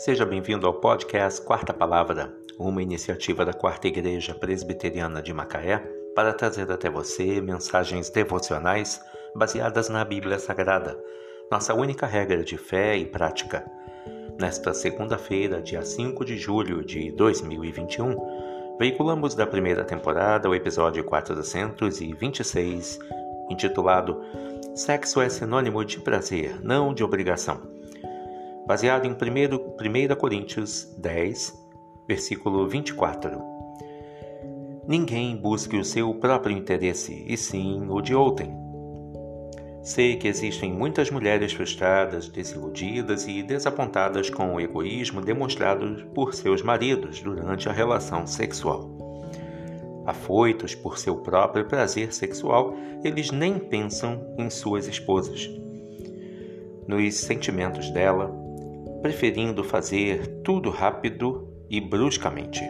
Seja bem-vindo ao podcast Quarta Palavra, uma iniciativa da Quarta Igreja Presbiteriana de Macaé para trazer até você mensagens devocionais baseadas na Bíblia Sagrada, nossa única regra de fé e prática. Nesta segunda-feira, dia 5 de julho de 2021, veiculamos da primeira temporada o episódio 426, intitulado Sexo é sinônimo de prazer, não de obrigação. Baseado em 1 Coríntios 10, versículo 24. Ninguém busque o seu próprio interesse, e sim o de outrem. Sei que existem muitas mulheres frustradas, desiludidas e desapontadas com o egoísmo demonstrado por seus maridos durante a relação sexual. Afoitos por seu próprio prazer sexual, eles nem pensam em suas esposas, nos sentimentos dela, preferindo fazer tudo rápido e bruscamente.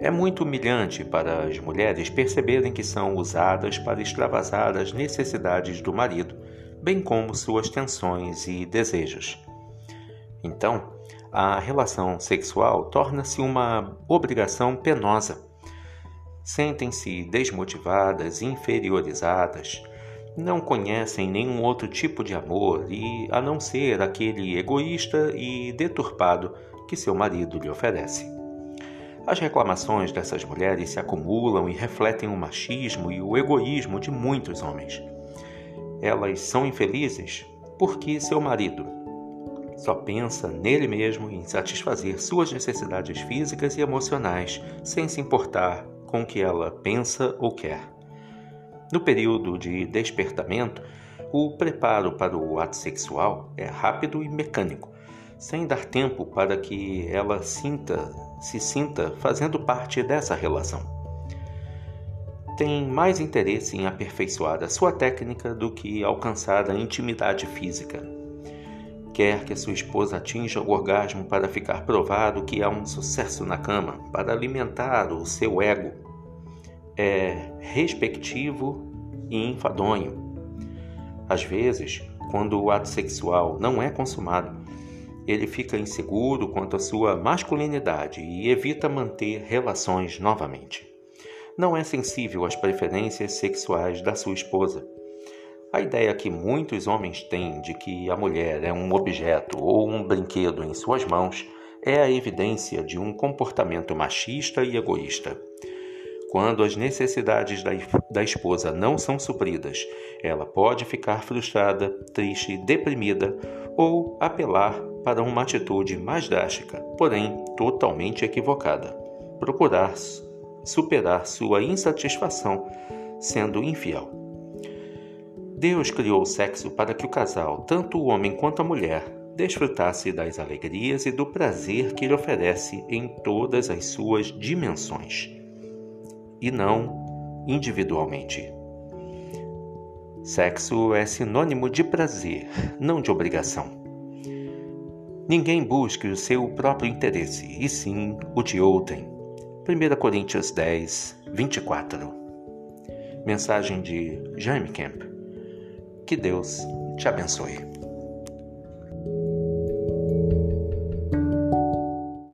É muito humilhante para as mulheres perceberem que são usadas para extravasar as necessidades do marido, bem como suas tensões e desejos. Então, a relação sexual torna-se uma obrigação penosa sentem-se desmotivadas, inferiorizadas, não conhecem nenhum outro tipo de amor e a não ser aquele egoísta e deturpado que seu marido lhe oferece. As reclamações dessas mulheres se acumulam e refletem o machismo e o egoísmo de muitos homens. Elas são infelizes porque seu marido só pensa nele mesmo em satisfazer suas necessidades físicas e emocionais, sem se importar com o que ela pensa ou quer. No período de despertamento, o preparo para o ato sexual é rápido e mecânico, sem dar tempo para que ela sinta, se sinta fazendo parte dessa relação. Tem mais interesse em aperfeiçoar a sua técnica do que alcançar a intimidade física. Quer que a sua esposa atinja o orgasmo para ficar provado que há um sucesso na cama, para alimentar o seu ego. É respectivo e enfadonho. Às vezes, quando o ato sexual não é consumado, ele fica inseguro quanto à sua masculinidade e evita manter relações novamente. Não é sensível às preferências sexuais da sua esposa a ideia que muitos homens têm de que a mulher é um objeto ou um brinquedo em suas mãos é a evidência de um comportamento machista e egoísta. Quando as necessidades da, da esposa não são supridas, ela pode ficar frustrada, triste, deprimida ou apelar para uma atitude mais drástica, porém totalmente equivocada. Procurar superar sua insatisfação sendo infiel. Deus criou o sexo para que o casal, tanto o homem quanto a mulher, desfrutasse das alegrias e do prazer que ele oferece em todas as suas dimensões, e não individualmente. Sexo é sinônimo de prazer, não de obrigação. Ninguém busque o seu próprio interesse, e sim o de outrem. 1 Coríntios 10, 24. Mensagem de Jaime Kemp. Que Deus te abençoe.